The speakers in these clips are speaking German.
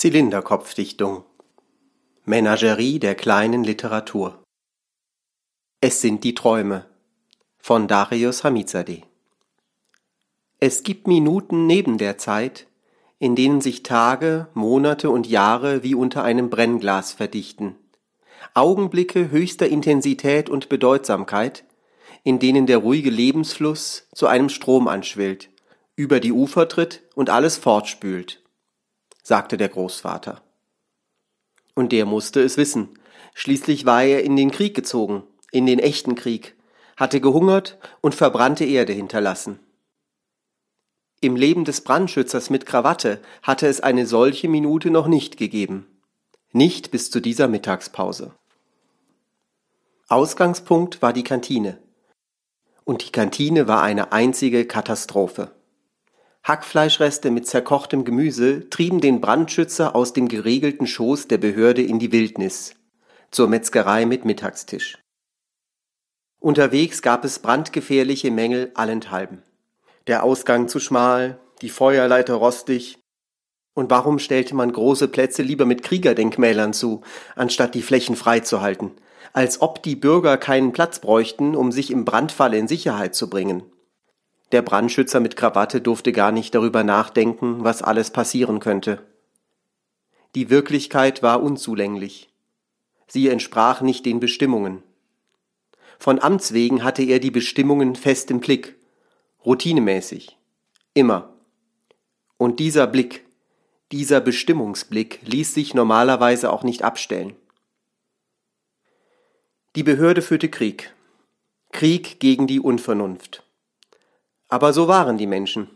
Zylinderkopfdichtung. Menagerie der kleinen Literatur. Es sind die Träume. Von Darius Hamizadeh. Es gibt Minuten neben der Zeit, in denen sich Tage, Monate und Jahre wie unter einem Brennglas verdichten. Augenblicke höchster Intensität und Bedeutsamkeit, in denen der ruhige Lebensfluss zu einem Strom anschwillt, über die Ufer tritt und alles fortspült sagte der Großvater. Und der musste es wissen. Schließlich war er in den Krieg gezogen, in den echten Krieg, hatte gehungert und verbrannte Erde hinterlassen. Im Leben des Brandschützers mit Krawatte hatte es eine solche Minute noch nicht gegeben. Nicht bis zu dieser Mittagspause. Ausgangspunkt war die Kantine. Und die Kantine war eine einzige Katastrophe. Hackfleischreste mit zerkochtem Gemüse trieben den Brandschützer aus dem geregelten Schoß der Behörde in die Wildnis, zur Metzgerei mit Mittagstisch. Unterwegs gab es brandgefährliche Mängel allenthalben. Der Ausgang zu schmal, die Feuerleiter rostig. Und warum stellte man große Plätze lieber mit Kriegerdenkmälern zu, anstatt die Flächen freizuhalten, als ob die Bürger keinen Platz bräuchten, um sich im Brandfall in Sicherheit zu bringen? Der Brandschützer mit Krawatte durfte gar nicht darüber nachdenken, was alles passieren könnte. Die Wirklichkeit war unzulänglich. Sie entsprach nicht den Bestimmungen. Von Amts wegen hatte er die Bestimmungen fest im Blick, routinemäßig, immer. Und dieser Blick, dieser Bestimmungsblick ließ sich normalerweise auch nicht abstellen. Die Behörde führte Krieg. Krieg gegen die Unvernunft. Aber so waren die Menschen.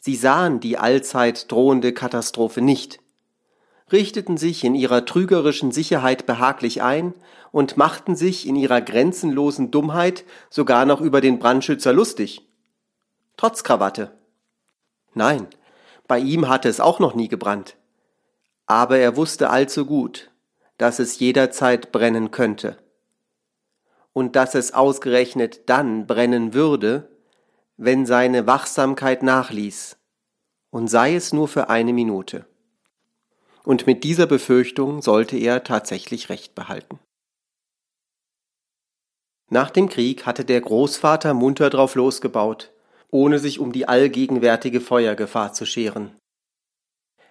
Sie sahen die allzeit drohende Katastrophe nicht, richteten sich in ihrer trügerischen Sicherheit behaglich ein und machten sich in ihrer grenzenlosen Dummheit sogar noch über den Brandschützer lustig. Trotz Krawatte. Nein, bei ihm hatte es auch noch nie gebrannt. Aber er wusste allzu gut, dass es jederzeit brennen könnte. Und dass es ausgerechnet dann brennen würde, wenn seine Wachsamkeit nachließ, und sei es nur für eine Minute. Und mit dieser Befürchtung sollte er tatsächlich recht behalten. Nach dem Krieg hatte der Großvater munter drauf losgebaut, ohne sich um die allgegenwärtige Feuergefahr zu scheren.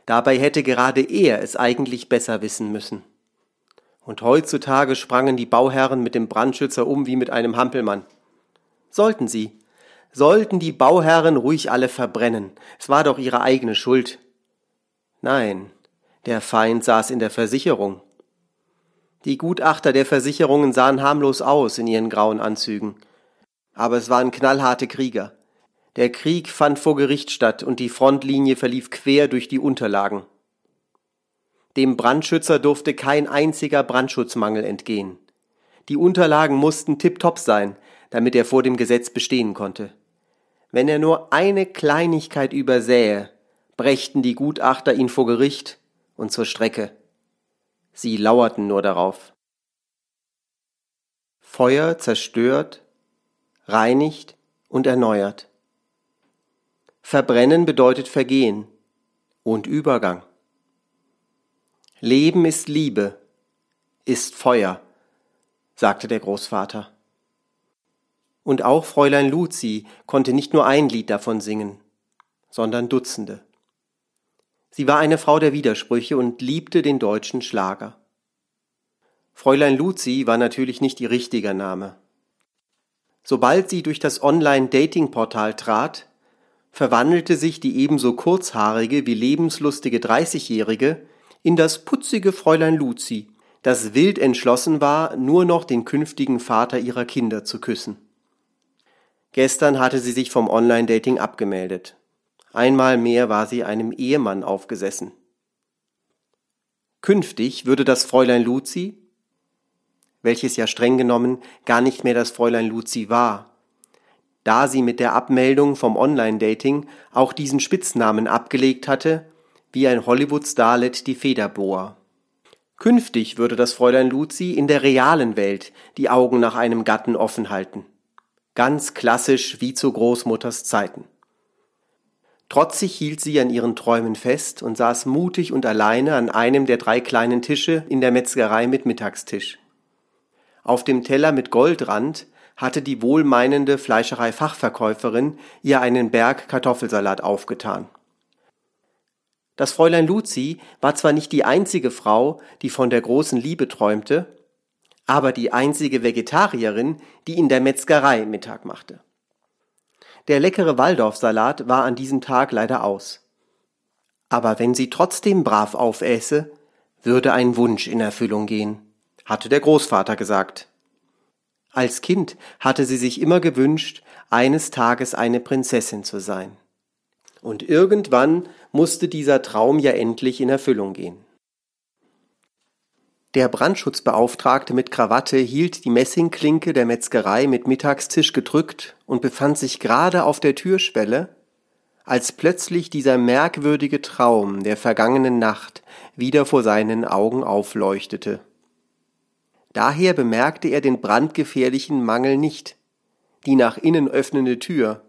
Dabei hätte gerade er es eigentlich besser wissen müssen. Und heutzutage sprangen die Bauherren mit dem Brandschützer um wie mit einem Hampelmann. Sollten sie, sollten die Bauherren ruhig alle verbrennen. Es war doch ihre eigene Schuld. Nein, der Feind saß in der Versicherung. Die Gutachter der Versicherungen sahen harmlos aus in ihren grauen Anzügen. Aber es waren knallharte Krieger. Der Krieg fand vor Gericht statt und die Frontlinie verlief quer durch die Unterlagen. Dem Brandschützer durfte kein einziger Brandschutzmangel entgehen. Die Unterlagen mussten tiptop sein, damit er vor dem Gesetz bestehen konnte. Wenn er nur eine Kleinigkeit übersähe, brächten die Gutachter ihn vor Gericht und zur Strecke. Sie lauerten nur darauf. Feuer zerstört, reinigt und erneuert. Verbrennen bedeutet Vergehen und Übergang. Leben ist Liebe, ist Feuer, sagte der Großvater. Und auch Fräulein Luzi konnte nicht nur ein Lied davon singen, sondern Dutzende. Sie war eine Frau der Widersprüche und liebte den deutschen Schlager. Fräulein Luzi war natürlich nicht ihr richtiger Name. Sobald sie durch das Online-Dating-Portal trat, verwandelte sich die ebenso kurzhaarige wie lebenslustige Dreißigjährige in das putzige Fräulein Luzi, das wild entschlossen war, nur noch den künftigen Vater ihrer Kinder zu küssen. Gestern hatte sie sich vom Online-Dating abgemeldet. Einmal mehr war sie einem Ehemann aufgesessen. Künftig würde das Fräulein Luzi, welches ja streng genommen gar nicht mehr das Fräulein Luzi war, da sie mit der Abmeldung vom Online-Dating auch diesen Spitznamen abgelegt hatte, wie ein Hollywood-Starlet die Federboa. Künftig würde das Fräulein Luzi in der realen Welt die Augen nach einem Gatten offen halten. Ganz klassisch wie zu Großmutters Zeiten. Trotzig hielt sie an ihren Träumen fest und saß mutig und alleine an einem der drei kleinen Tische in der Metzgerei mit Mittagstisch. Auf dem Teller mit Goldrand hatte die wohlmeinende Fleischerei-Fachverkäuferin ihr einen Berg Kartoffelsalat aufgetan. Das Fräulein Luzi war zwar nicht die einzige Frau, die von der großen Liebe träumte, aber die einzige Vegetarierin, die in der Metzgerei Mittag machte. Der leckere Waldorfsalat war an diesem Tag leider aus. Aber wenn sie trotzdem brav aufäße, würde ein Wunsch in Erfüllung gehen, hatte der Großvater gesagt. Als Kind hatte sie sich immer gewünscht, eines Tages eine Prinzessin zu sein. Und irgendwann musste dieser Traum ja endlich in Erfüllung gehen. Der Brandschutzbeauftragte mit Krawatte hielt die Messingklinke der Metzgerei mit Mittagstisch gedrückt und befand sich gerade auf der Türschwelle, als plötzlich dieser merkwürdige Traum der vergangenen Nacht wieder vor seinen Augen aufleuchtete. Daher bemerkte er den brandgefährlichen Mangel nicht, die nach innen öffnende Tür,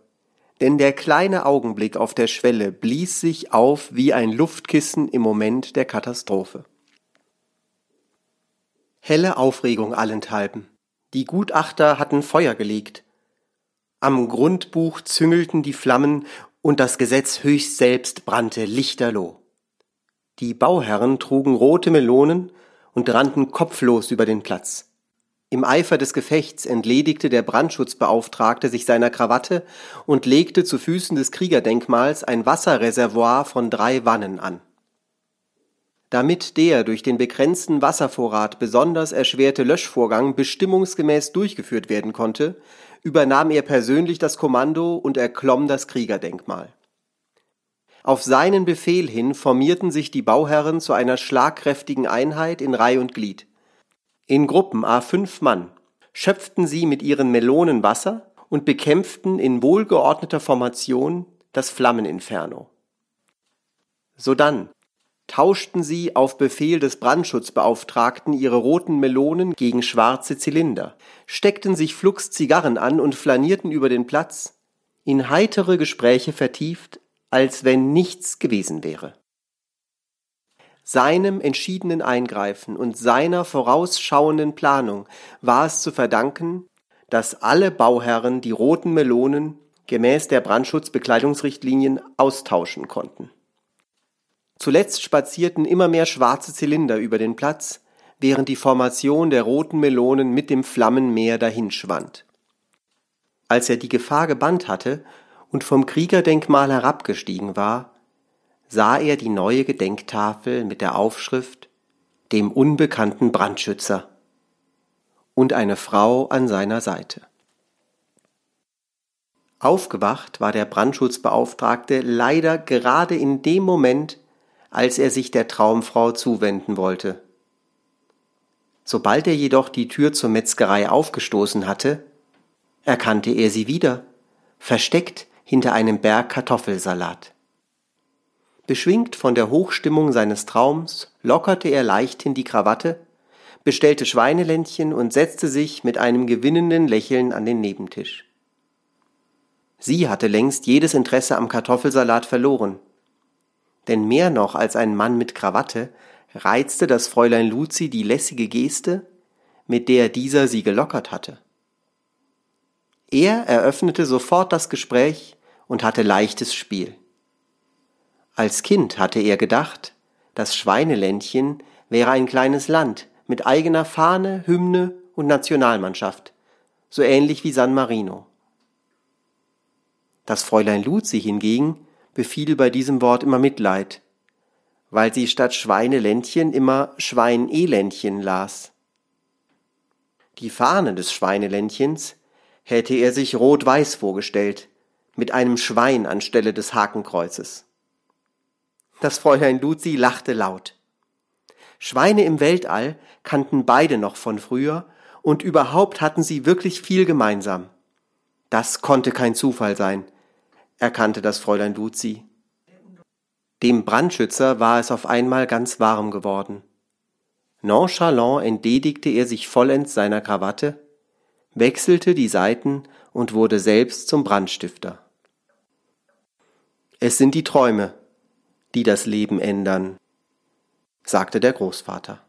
denn der kleine Augenblick auf der Schwelle blies sich auf wie ein Luftkissen im Moment der Katastrophe. Helle Aufregung allenthalben. Die Gutachter hatten Feuer gelegt. Am Grundbuch züngelten die Flammen und das Gesetz höchst selbst brannte lichterloh. Die Bauherren trugen rote Melonen und rannten kopflos über den Platz. Im Eifer des Gefechts entledigte der Brandschutzbeauftragte sich seiner Krawatte und legte zu Füßen des Kriegerdenkmals ein Wasserreservoir von drei Wannen an. Damit der durch den begrenzten Wasservorrat besonders erschwerte Löschvorgang bestimmungsgemäß durchgeführt werden konnte, übernahm er persönlich das Kommando und erklomm das Kriegerdenkmal. Auf seinen Befehl hin formierten sich die Bauherren zu einer schlagkräftigen Einheit in Reih und Glied. In Gruppen a fünf Mann schöpften sie mit ihren Melonen Wasser und bekämpften in wohlgeordneter Formation das Flammeninferno. Sodann tauschten sie auf Befehl des Brandschutzbeauftragten ihre roten Melonen gegen schwarze Zylinder, steckten sich flugs Zigarren an und flanierten über den Platz, in heitere Gespräche vertieft, als wenn nichts gewesen wäre. Seinem entschiedenen Eingreifen und seiner vorausschauenden Planung war es zu verdanken, dass alle Bauherren die roten Melonen gemäß der Brandschutzbekleidungsrichtlinien austauschen konnten. Zuletzt spazierten immer mehr schwarze Zylinder über den Platz, während die Formation der roten Melonen mit dem Flammenmeer dahinschwand. Als er die Gefahr gebannt hatte und vom Kriegerdenkmal herabgestiegen war, sah er die neue Gedenktafel mit der Aufschrift dem unbekannten Brandschützer und eine Frau an seiner Seite. Aufgewacht war der Brandschutzbeauftragte leider gerade in dem Moment, als er sich der Traumfrau zuwenden wollte. Sobald er jedoch die Tür zur Metzgerei aufgestoßen hatte, erkannte er sie wieder, versteckt hinter einem Berg Kartoffelsalat. Beschwingt von der Hochstimmung seines Traums lockerte er leichthin die Krawatte, bestellte Schweineländchen und setzte sich mit einem gewinnenden Lächeln an den Nebentisch. Sie hatte längst jedes Interesse am Kartoffelsalat verloren denn mehr noch als ein Mann mit Krawatte reizte das Fräulein Luzi die lässige Geste, mit der dieser sie gelockert hatte. Er eröffnete sofort das Gespräch und hatte leichtes Spiel. Als Kind hatte er gedacht, das Schweineländchen wäre ein kleines Land mit eigener Fahne, Hymne und Nationalmannschaft, so ähnlich wie San Marino. Das Fräulein Luzi hingegen befiel bei diesem Wort immer Mitleid, weil sie statt Schweineländchen immer Schweineländchen las. Die Fahne des Schweineländchens hätte er sich rot-weiß vorgestellt, mit einem Schwein anstelle des Hakenkreuzes. Das Fräulein Luzi lachte laut. Schweine im Weltall kannten beide noch von früher und überhaupt hatten sie wirklich viel gemeinsam. Das konnte kein Zufall sein, erkannte das Fräulein Luzi. Dem Brandschützer war es auf einmal ganz warm geworden. Nonchalant entledigte er sich vollends seiner Krawatte, wechselte die Seiten und wurde selbst zum Brandstifter. Es sind die Träume, die das Leben ändern, sagte der Großvater.